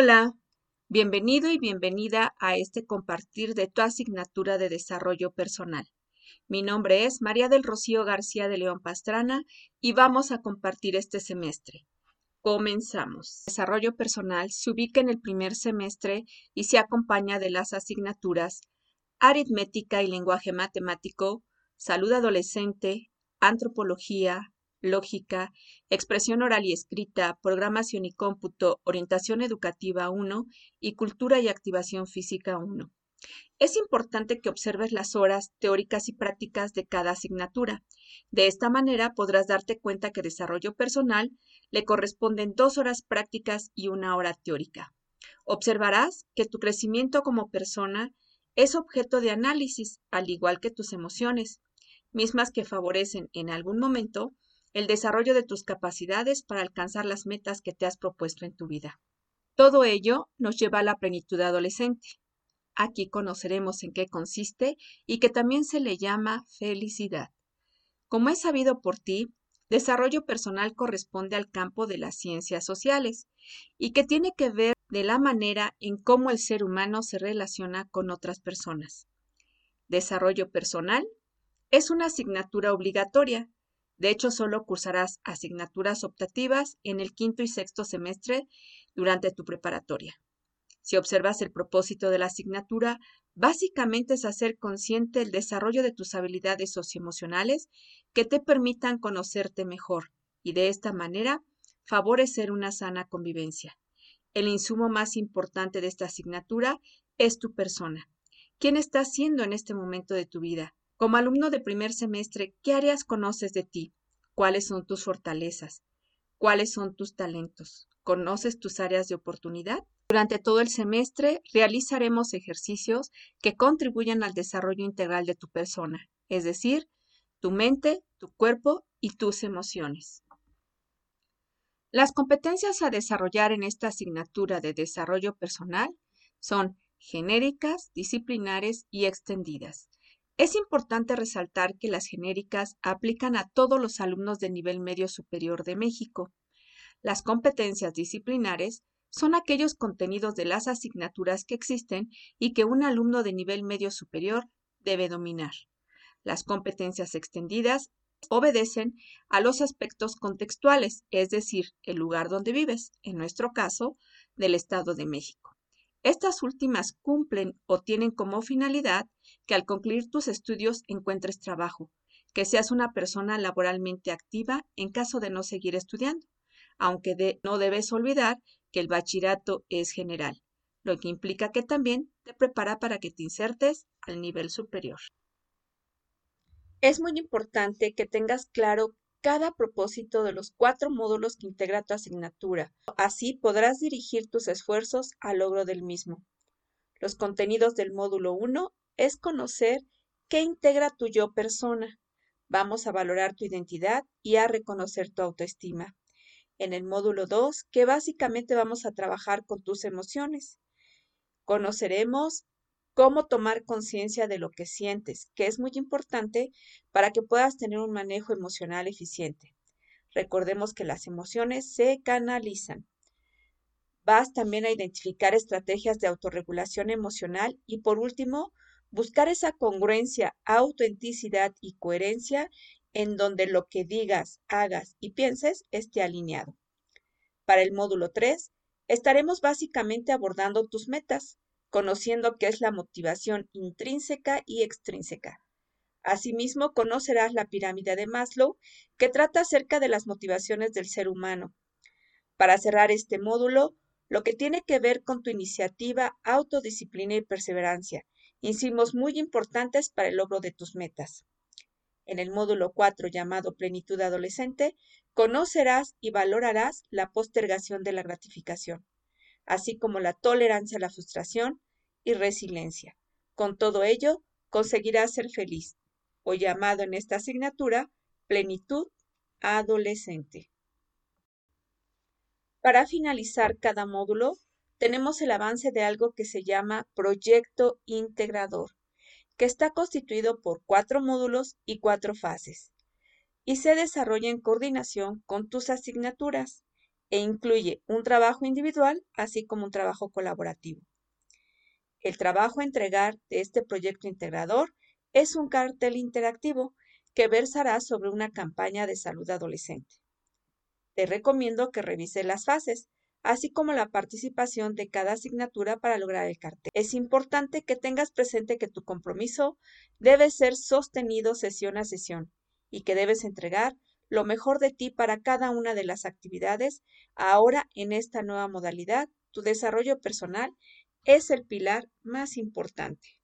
Hola, bienvenido y bienvenida a este compartir de tu asignatura de desarrollo personal. Mi nombre es María del Rocío García de León Pastrana y vamos a compartir este semestre. Comenzamos. Desarrollo personal se ubica en el primer semestre y se acompaña de las asignaturas aritmética y lenguaje matemático, salud adolescente, antropología, lógica, expresión oral y escrita, programación y cómputo, orientación educativa 1 y cultura y activación física 1. Es importante que observes las horas teóricas y prácticas de cada asignatura. De esta manera podrás darte cuenta que desarrollo personal le corresponden dos horas prácticas y una hora teórica. Observarás que tu crecimiento como persona es objeto de análisis, al igual que tus emociones, mismas que favorecen en algún momento el desarrollo de tus capacidades para alcanzar las metas que te has propuesto en tu vida. Todo ello nos lleva a la plenitud adolescente. Aquí conoceremos en qué consiste y que también se le llama felicidad. Como es sabido por ti, desarrollo personal corresponde al campo de las ciencias sociales y que tiene que ver de la manera en cómo el ser humano se relaciona con otras personas. Desarrollo personal es una asignatura obligatoria de hecho, solo cursarás asignaturas optativas en el quinto y sexto semestre durante tu preparatoria. Si observas el propósito de la asignatura, básicamente es hacer consciente el desarrollo de tus habilidades socioemocionales que te permitan conocerte mejor y de esta manera favorecer una sana convivencia. El insumo más importante de esta asignatura es tu persona. ¿Quién estás siendo en este momento de tu vida? Como alumno de primer semestre, ¿qué áreas conoces de ti? ¿Cuáles son tus fortalezas? ¿Cuáles son tus talentos? ¿Conoces tus áreas de oportunidad? Durante todo el semestre realizaremos ejercicios que contribuyan al desarrollo integral de tu persona, es decir, tu mente, tu cuerpo y tus emociones. Las competencias a desarrollar en esta asignatura de desarrollo personal son genéricas, disciplinares y extendidas. Es importante resaltar que las genéricas aplican a todos los alumnos de nivel medio superior de México. Las competencias disciplinares son aquellos contenidos de las asignaturas que existen y que un alumno de nivel medio superior debe dominar. Las competencias extendidas obedecen a los aspectos contextuales, es decir, el lugar donde vives, en nuestro caso, del Estado de México. Estas últimas cumplen o tienen como finalidad que al concluir tus estudios encuentres trabajo, que seas una persona laboralmente activa en caso de no seguir estudiando, aunque no debes olvidar que el bachillerato es general, lo que implica que también te prepara para que te insertes al nivel superior. Es muy importante que tengas claro cada propósito de los cuatro módulos que integra tu asignatura. Así podrás dirigir tus esfuerzos al logro del mismo. Los contenidos del módulo 1 es conocer qué integra tu yo persona. Vamos a valorar tu identidad y a reconocer tu autoestima. En el módulo 2, que básicamente vamos a trabajar con tus emociones. Conoceremos cómo tomar conciencia de lo que sientes, que es muy importante para que puedas tener un manejo emocional eficiente. Recordemos que las emociones se canalizan. Vas también a identificar estrategias de autorregulación emocional y por último, buscar esa congruencia, autenticidad y coherencia en donde lo que digas, hagas y pienses esté alineado. Para el módulo 3, estaremos básicamente abordando tus metas, conociendo qué es la motivación intrínseca y extrínseca. Asimismo, conocerás la pirámide de Maslow, que trata acerca de las motivaciones del ser humano. Para cerrar este módulo, lo que tiene que ver con tu iniciativa, autodisciplina y perseverancia, insumos muy importantes para el logro de tus metas. En el módulo 4 llamado Plenitud Adolescente, conocerás y valorarás la postergación de la gratificación así como la tolerancia a la frustración y resiliencia. Con todo ello, conseguirás ser feliz, o llamado en esta asignatura plenitud adolescente. Para finalizar cada módulo, tenemos el avance de algo que se llama proyecto integrador, que está constituido por cuatro módulos y cuatro fases, y se desarrolla en coordinación con tus asignaturas. e incluye un trabajo individual así como un trabajo colaborativo. El trabajo a entregar de este proyecto integrador es un cartel interactivo que versará sobre una campaña de salud adolescente. Te recomiendo que revise las fases, así como la participación de cada asignatura para lograr el cartel. Es importante que tengas presente que tu compromiso debe ser sostenido sesión a sesión y que debes entregar lo mejor de ti para cada una de las actividades. Ahora, en esta nueva modalidad, tu desarrollo personal es el pilar más importante.